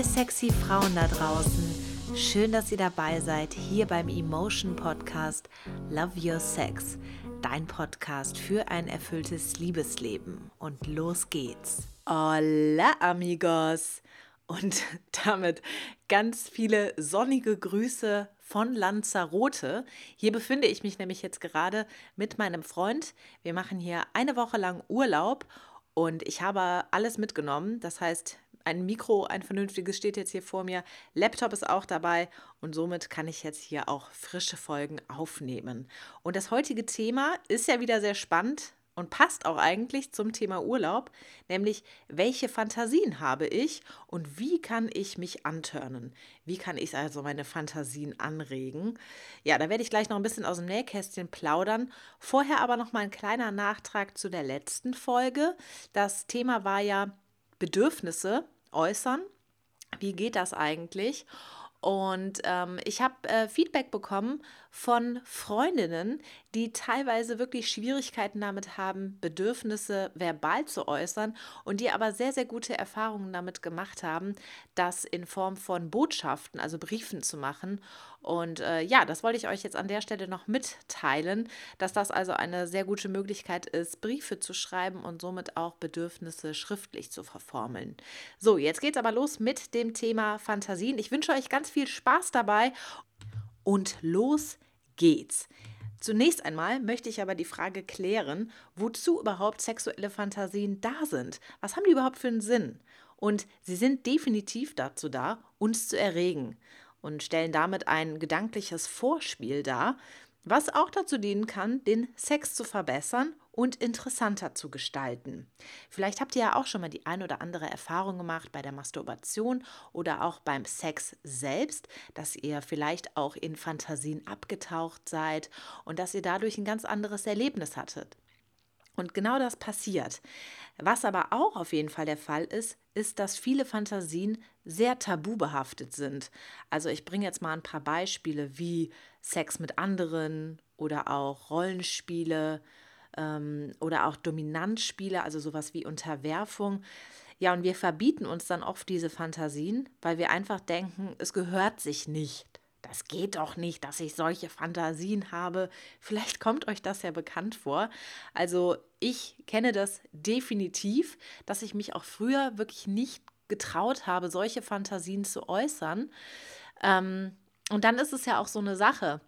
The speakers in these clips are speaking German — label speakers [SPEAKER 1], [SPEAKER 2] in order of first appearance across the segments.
[SPEAKER 1] Ihr sexy Frauen da draußen. Schön, dass ihr dabei seid hier beim Emotion Podcast Love Your Sex, dein Podcast für ein erfülltes Liebesleben. Und los geht's.
[SPEAKER 2] Hola amigos. Und damit ganz viele sonnige Grüße von Lanzarote. Hier befinde ich mich nämlich jetzt gerade mit meinem Freund. Wir machen hier eine Woche lang Urlaub und ich habe alles mitgenommen. Das heißt, ein Mikro, ein vernünftiges steht jetzt hier vor mir. Laptop ist auch dabei und somit kann ich jetzt hier auch frische Folgen aufnehmen. Und das heutige Thema ist ja wieder sehr spannend und passt auch eigentlich zum Thema Urlaub, nämlich welche Fantasien habe ich und wie kann ich mich antörnen? Wie kann ich also meine Fantasien anregen? Ja, da werde ich gleich noch ein bisschen aus dem Nähkästchen plaudern. Vorher aber noch mal ein kleiner Nachtrag zu der letzten Folge. Das Thema war ja Bedürfnisse äußern. Wie geht das eigentlich? Und ähm, ich habe äh, Feedback bekommen von Freundinnen, die teilweise wirklich Schwierigkeiten damit haben, Bedürfnisse verbal zu äußern und die aber sehr, sehr gute Erfahrungen damit gemacht haben, das in Form von Botschaften, also Briefen zu machen. Und äh, ja, das wollte ich euch jetzt an der Stelle noch mitteilen, dass das also eine sehr gute Möglichkeit ist, Briefe zu schreiben und somit auch Bedürfnisse schriftlich zu verformeln. So, jetzt geht's aber los mit dem Thema Fantasien. Ich wünsche euch ganz viel Spaß dabei und los geht's. Zunächst einmal möchte ich aber die Frage klären, wozu überhaupt sexuelle Fantasien da sind. Was haben die überhaupt für einen Sinn? Und sie sind definitiv dazu da, uns zu erregen und stellen damit ein gedankliches Vorspiel dar, was auch dazu dienen kann, den Sex zu verbessern und interessanter zu gestalten. Vielleicht habt ihr ja auch schon mal die ein oder andere Erfahrung gemacht bei der Masturbation oder auch beim Sex selbst, dass ihr vielleicht auch in Fantasien abgetaucht seid und dass ihr dadurch ein ganz anderes Erlebnis hattet. Und genau das passiert. Was aber auch auf jeden Fall der Fall ist, ist, dass viele Fantasien sehr tabubehaftet sind. Also ich bringe jetzt mal ein paar Beispiele wie Sex mit anderen oder auch Rollenspiele ähm, oder auch Dominanzspiele, also sowas wie Unterwerfung. Ja, und wir verbieten uns dann oft diese Fantasien, weil wir einfach denken, es gehört sich nicht. Das geht doch nicht, dass ich solche Fantasien habe. Vielleicht kommt euch das ja bekannt vor. Also ich kenne das definitiv, dass ich mich auch früher wirklich nicht getraut habe, solche Fantasien zu äußern. Ähm, und dann ist es ja auch so eine Sache.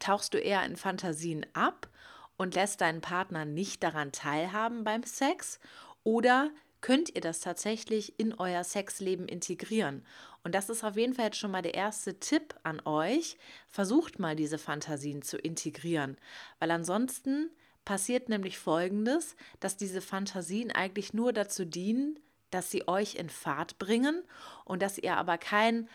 [SPEAKER 2] Tauchst du eher in Fantasien ab und lässt deinen Partner nicht daran teilhaben beim Sex? Oder könnt ihr das tatsächlich in euer Sexleben integrieren? Und das ist auf jeden Fall jetzt schon mal der erste Tipp an euch. Versucht mal diese Fantasien zu integrieren, weil ansonsten passiert nämlich Folgendes, dass diese Fantasien eigentlich nur dazu dienen, dass sie euch in Fahrt bringen und dass ihr aber kein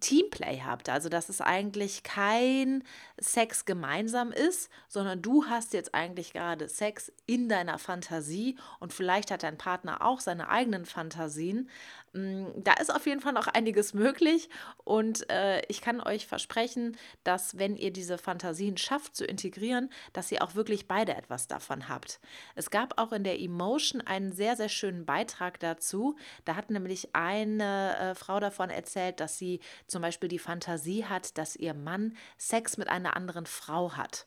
[SPEAKER 2] Teamplay habt. Also, dass es eigentlich kein Sex gemeinsam ist, sondern du hast jetzt eigentlich gerade Sex in deiner Fantasie und vielleicht hat dein Partner auch seine eigenen Fantasien. Mm, da ist auf jeden Fall noch einiges möglich und äh, ich kann euch versprechen, dass wenn ihr diese Fantasien schafft zu integrieren, dass ihr auch wirklich beide etwas davon habt. Es gab auch in der Emotion einen sehr, sehr schönen Beitrag dazu. Da hat nämlich eine äh, Frau davon erzählt, dass sie zum Beispiel die Fantasie hat, dass ihr Mann Sex mit einer anderen Frau hat.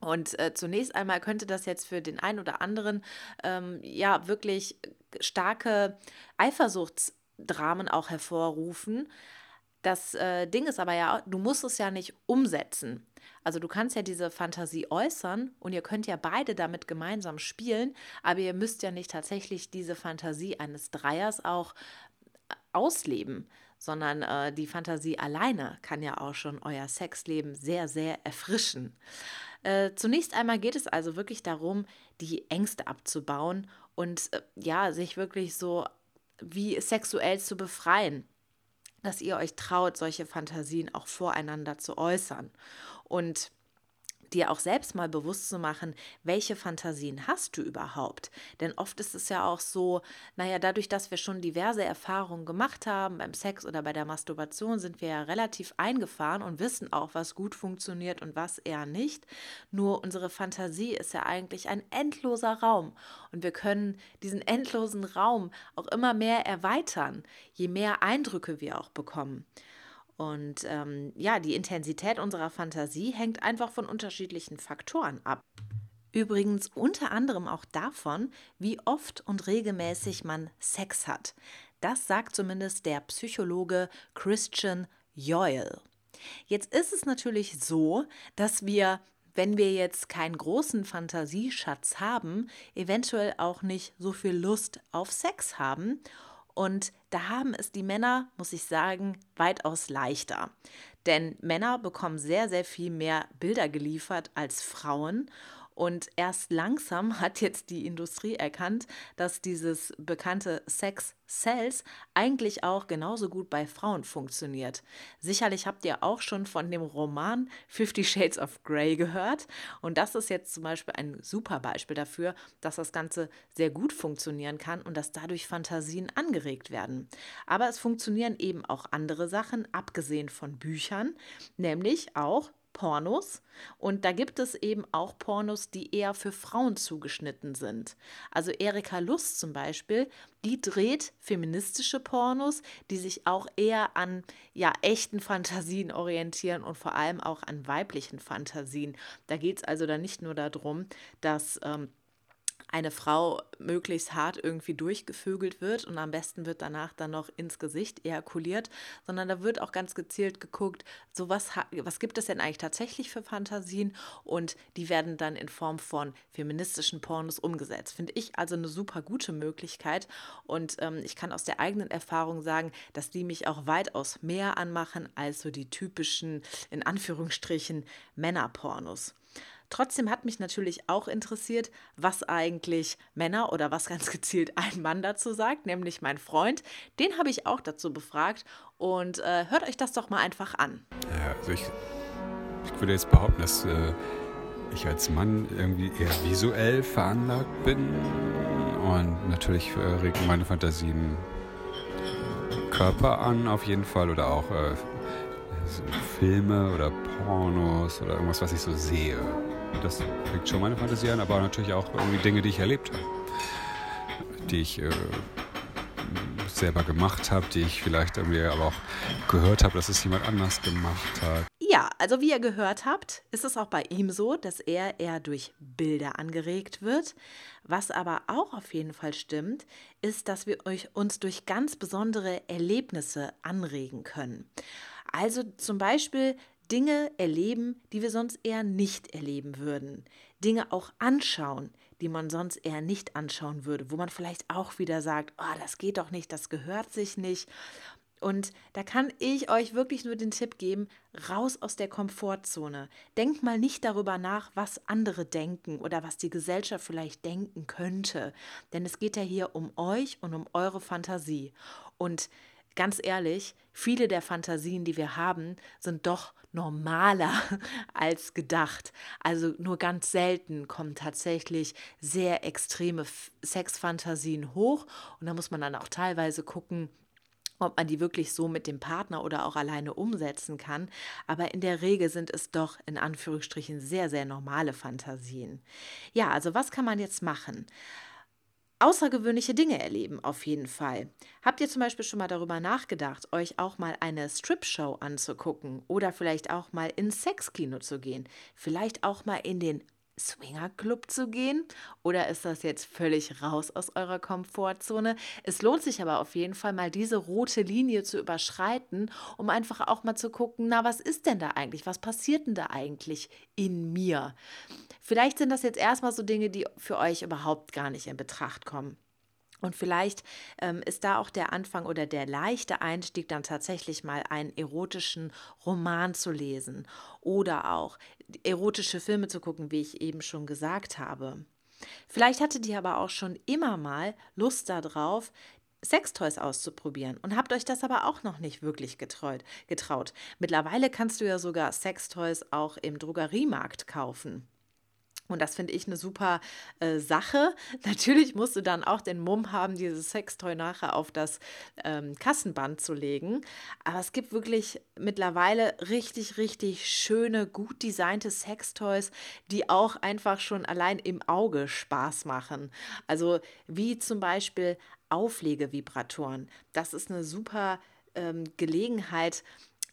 [SPEAKER 2] Und äh, zunächst einmal könnte das jetzt für den einen oder anderen ähm, ja wirklich starke Eifersuchtsdramen auch hervorrufen. Das äh, Ding ist aber ja, du musst es ja nicht umsetzen. Also du kannst ja diese Fantasie äußern und ihr könnt ja beide damit gemeinsam spielen, aber ihr müsst ja nicht tatsächlich diese Fantasie eines Dreiers auch ausleben, sondern äh, die Fantasie alleine kann ja auch schon euer Sexleben sehr, sehr erfrischen. Äh, zunächst einmal geht es also wirklich darum, die Ängste abzubauen und äh, ja, sich wirklich so wie sexuell zu befreien, dass ihr euch traut, solche Fantasien auch voreinander zu äußern. Und dir auch selbst mal bewusst zu machen, welche Fantasien hast du überhaupt? Denn oft ist es ja auch so, naja, dadurch, dass wir schon diverse Erfahrungen gemacht haben beim Sex oder bei der Masturbation, sind wir ja relativ eingefahren und wissen auch, was gut funktioniert und was eher nicht. Nur unsere Fantasie ist ja eigentlich ein endloser Raum und wir können diesen endlosen Raum auch immer mehr erweitern, je mehr Eindrücke wir auch bekommen. Und ähm, ja, die Intensität unserer Fantasie hängt einfach von unterschiedlichen Faktoren ab. Übrigens unter anderem auch davon, wie oft und regelmäßig man Sex hat. Das sagt zumindest der Psychologe Christian Joyle. Jetzt ist es natürlich so, dass wir, wenn wir jetzt keinen großen Fantasieschatz haben, eventuell auch nicht so viel Lust auf Sex haben und da haben es die Männer, muss ich sagen, weitaus leichter. Denn Männer bekommen sehr, sehr viel mehr Bilder geliefert als Frauen. Und erst langsam hat jetzt die Industrie erkannt, dass dieses bekannte Sex Cells eigentlich auch genauso gut bei Frauen funktioniert. Sicherlich habt ihr auch schon von dem Roman Fifty Shades of Grey gehört. Und das ist jetzt zum Beispiel ein super Beispiel dafür, dass das Ganze sehr gut funktionieren kann und dass dadurch Fantasien angeregt werden. Aber es funktionieren eben auch andere Sachen, abgesehen von Büchern, nämlich auch Pornos und da gibt es eben auch Pornos, die eher für Frauen zugeschnitten sind. Also Erika Lust zum Beispiel, die dreht feministische Pornos, die sich auch eher an ja, echten Fantasien orientieren und vor allem auch an weiblichen Fantasien. Da geht es also dann nicht nur darum, dass ähm, eine Frau möglichst hart irgendwie durchgevögelt wird und am besten wird danach dann noch ins Gesicht ejakuliert, sondern da wird auch ganz gezielt geguckt, so was, was gibt es denn eigentlich tatsächlich für Fantasien und die werden dann in Form von feministischen Pornos umgesetzt. Finde ich also eine super gute Möglichkeit und ähm, ich kann aus der eigenen Erfahrung sagen, dass die mich auch weitaus mehr anmachen als so die typischen, in Anführungsstrichen, Männerpornos. Trotzdem hat mich natürlich auch interessiert, was eigentlich Männer oder was ganz gezielt ein Mann dazu sagt, nämlich mein Freund. Den habe ich auch dazu befragt und äh, hört euch das doch mal einfach an.
[SPEAKER 3] Ja, also ich, ich würde jetzt behaupten, dass äh, ich als Mann irgendwie eher visuell veranlagt bin und natürlich äh, regen meine Fantasien Körper an auf jeden Fall oder auch äh, Filme oder Pornos oder irgendwas, was ich so sehe. Das regt schon meine Fantasie an, aber natürlich auch irgendwie Dinge, die ich erlebt habe. Die ich äh, selber gemacht habe, die ich vielleicht irgendwie aber auch gehört habe, dass es jemand anders gemacht hat.
[SPEAKER 2] Ja, also wie ihr gehört habt, ist es auch bei ihm so, dass er eher durch Bilder angeregt wird. Was aber auch auf jeden Fall stimmt, ist, dass wir euch uns durch ganz besondere Erlebnisse anregen können. Also zum Beispiel Dinge erleben, die wir sonst eher nicht erleben würden. Dinge auch anschauen, die man sonst eher nicht anschauen würde, wo man vielleicht auch wieder sagt, oh, das geht doch nicht, das gehört sich nicht. Und da kann ich euch wirklich nur den Tipp geben, raus aus der Komfortzone. Denkt mal nicht darüber nach, was andere denken oder was die Gesellschaft vielleicht denken könnte. Denn es geht ja hier um euch und um eure Fantasie. Und ganz ehrlich, viele der Fantasien, die wir haben, sind doch normaler als gedacht. Also nur ganz selten kommen tatsächlich sehr extreme Sexfantasien hoch und da muss man dann auch teilweise gucken, ob man die wirklich so mit dem Partner oder auch alleine umsetzen kann. Aber in der Regel sind es doch in Anführungsstrichen sehr, sehr normale Fantasien. Ja, also was kann man jetzt machen? Außergewöhnliche Dinge erleben, auf jeden Fall. Habt ihr zum Beispiel schon mal darüber nachgedacht, euch auch mal eine Strip-Show anzugucken oder vielleicht auch mal ins Sexkino zu gehen? Vielleicht auch mal in den Swingerclub zu gehen? Oder ist das jetzt völlig raus aus eurer Komfortzone? Es lohnt sich aber auf jeden Fall mal diese rote Linie zu überschreiten, um einfach auch mal zu gucken, na, was ist denn da eigentlich? Was passiert denn da eigentlich in mir? Vielleicht sind das jetzt erstmal so Dinge, die für euch überhaupt gar nicht in Betracht kommen. Und vielleicht ähm, ist da auch der Anfang oder der leichte Einstieg dann tatsächlich mal einen erotischen Roman zu lesen oder auch erotische Filme zu gucken, wie ich eben schon gesagt habe. Vielleicht hattet ihr aber auch schon immer mal Lust darauf, Sextoys auszuprobieren und habt euch das aber auch noch nicht wirklich getreut, getraut. Mittlerweile kannst du ja sogar Sextoys auch im Drogeriemarkt kaufen. Und das finde ich eine super äh, Sache. Natürlich musst du dann auch den Mumm haben, dieses Sextoy nachher auf das ähm, Kassenband zu legen. Aber es gibt wirklich mittlerweile richtig, richtig schöne, gut designte Sextoys, die auch einfach schon allein im Auge Spaß machen. Also wie zum Beispiel Auflegevibratoren. Das ist eine super ähm, Gelegenheit,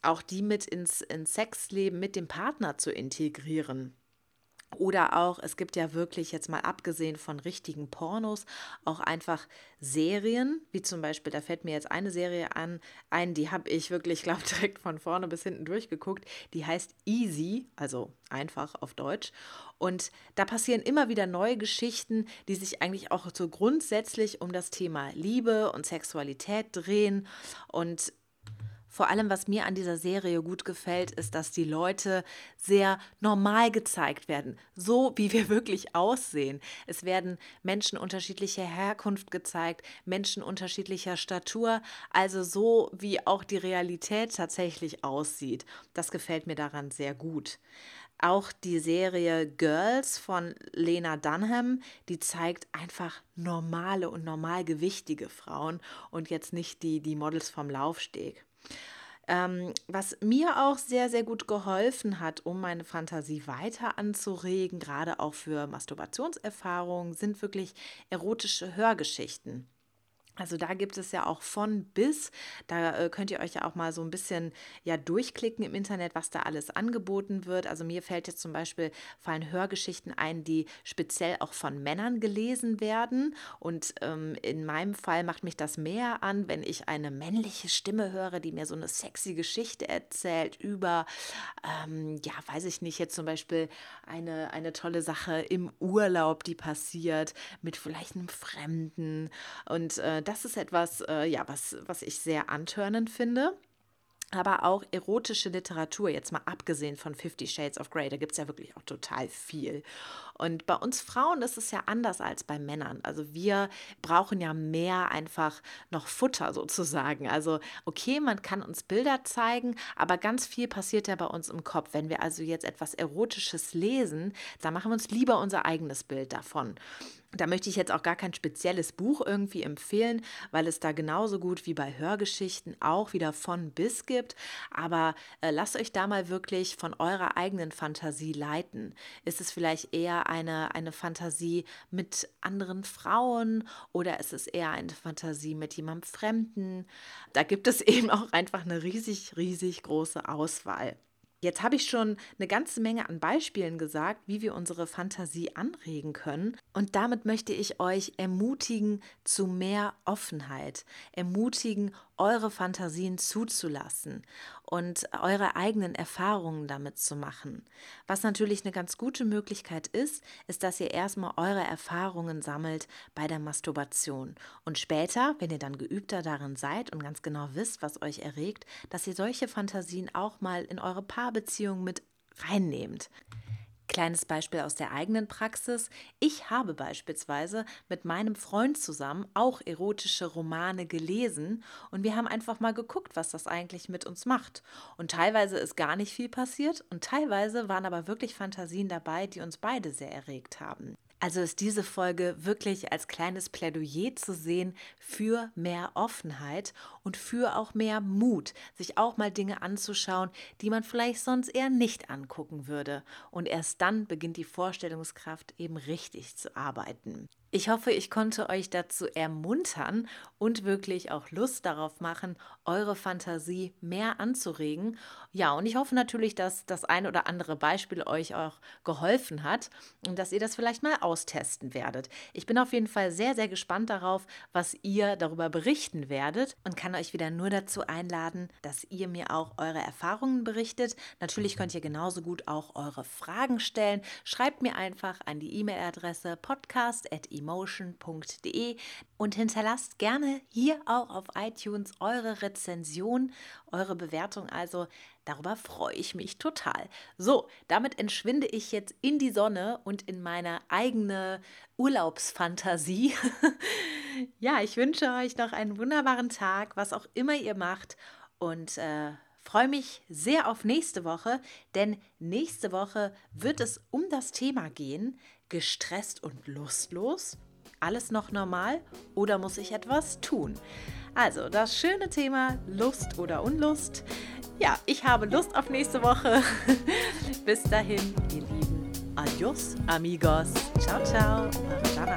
[SPEAKER 2] auch die mit ins, ins Sexleben mit dem Partner zu integrieren. Oder auch, es gibt ja wirklich jetzt mal abgesehen von richtigen Pornos, auch einfach Serien, wie zum Beispiel, da fällt mir jetzt eine Serie an, ein, die habe ich wirklich, glaube direkt von vorne bis hinten durchgeguckt. Die heißt Easy, also einfach auf Deutsch. Und da passieren immer wieder neue Geschichten, die sich eigentlich auch so grundsätzlich um das Thema Liebe und Sexualität drehen. Und vor allem, was mir an dieser Serie gut gefällt, ist, dass die Leute sehr normal gezeigt werden, so wie wir wirklich aussehen. Es werden Menschen unterschiedlicher Herkunft gezeigt, Menschen unterschiedlicher Statur, also so wie auch die Realität tatsächlich aussieht. Das gefällt mir daran sehr gut. Auch die Serie Girls von Lena Dunham, die zeigt einfach normale und normalgewichtige Frauen und jetzt nicht die, die Models vom Laufsteg. Ähm, was mir auch sehr, sehr gut geholfen hat, um meine Fantasie weiter anzuregen, gerade auch für Masturbationserfahrungen, sind wirklich erotische Hörgeschichten. Also da gibt es ja auch von bis, da äh, könnt ihr euch ja auch mal so ein bisschen ja durchklicken im Internet, was da alles angeboten wird. Also mir fällt jetzt zum Beispiel fallen Hörgeschichten ein, die speziell auch von Männern gelesen werden. Und ähm, in meinem Fall macht mich das mehr an, wenn ich eine männliche Stimme höre, die mir so eine sexy Geschichte erzählt über, ähm, ja, weiß ich nicht, jetzt zum Beispiel eine, eine tolle Sache im Urlaub, die passiert mit vielleicht einem Fremden und äh, das ist etwas, äh, ja, was, was ich sehr antörnend finde aber auch erotische Literatur, jetzt mal abgesehen von Fifty Shades of Grey, da gibt es ja wirklich auch total viel. Und bei uns Frauen ist es ja anders als bei Männern. Also wir brauchen ja mehr einfach noch Futter sozusagen. Also okay, man kann uns Bilder zeigen, aber ganz viel passiert ja bei uns im Kopf. Wenn wir also jetzt etwas Erotisches lesen, dann machen wir uns lieber unser eigenes Bild davon. Da möchte ich jetzt auch gar kein spezielles Buch irgendwie empfehlen, weil es da genauso gut wie bei Hörgeschichten auch wieder von bis gibt. Aber äh, lasst euch da mal wirklich von eurer eigenen Fantasie leiten. Ist es vielleicht eher eine, eine Fantasie mit anderen Frauen oder ist es eher eine Fantasie mit jemandem Fremden? Da gibt es eben auch einfach eine riesig, riesig große Auswahl. Jetzt habe ich schon eine ganze Menge an Beispielen gesagt, wie wir unsere Fantasie anregen können. Und damit möchte ich euch ermutigen zu mehr Offenheit, ermutigen, eure Fantasien zuzulassen und eure eigenen Erfahrungen damit zu machen. Was natürlich eine ganz gute Möglichkeit ist, ist, dass ihr erstmal eure Erfahrungen sammelt bei der Masturbation und später, wenn ihr dann geübter darin seid und ganz genau wisst, was euch erregt, dass ihr solche Fantasien auch mal in eure Paarbeziehung mit reinnehmt. Kleines Beispiel aus der eigenen Praxis. Ich habe beispielsweise mit meinem Freund zusammen auch erotische Romane gelesen und wir haben einfach mal geguckt, was das eigentlich mit uns macht. Und teilweise ist gar nicht viel passiert und teilweise waren aber wirklich Fantasien dabei, die uns beide sehr erregt haben. Also ist diese Folge wirklich als kleines Plädoyer zu sehen für mehr Offenheit und für auch mehr Mut, sich auch mal Dinge anzuschauen, die man vielleicht sonst eher nicht angucken würde. Und erst dann beginnt die Vorstellungskraft eben richtig zu arbeiten. Ich hoffe, ich konnte euch dazu ermuntern und wirklich auch Lust darauf machen, eure Fantasie mehr anzuregen. Ja, und ich hoffe natürlich, dass das ein oder andere Beispiel euch auch geholfen hat und dass ihr das vielleicht mal austesten werdet. Ich bin auf jeden Fall sehr, sehr gespannt darauf, was ihr darüber berichten werdet und kann euch wieder nur dazu einladen, dass ihr mir auch eure Erfahrungen berichtet. Natürlich könnt ihr genauso gut auch eure Fragen stellen. Schreibt mir einfach an die E-Mail-Adresse podcast.email emotion.de und hinterlasst gerne hier auch auf iTunes eure Rezension, eure Bewertung. Also darüber freue ich mich total. So, damit entschwinde ich jetzt in die Sonne und in meine eigene Urlaubsfantasie. Ja, ich wünsche euch noch einen wunderbaren Tag, was auch immer ihr macht. Und äh, freue mich sehr auf nächste Woche, denn nächste Woche wird es um das Thema gehen, gestresst und lustlos. Alles noch normal oder muss ich etwas tun? Also das schöne Thema Lust oder Unlust. Ja, ich habe Lust auf nächste Woche. Bis dahin, ihr Lieben. Adios, amigos. Ciao, ciao. Eure Jana.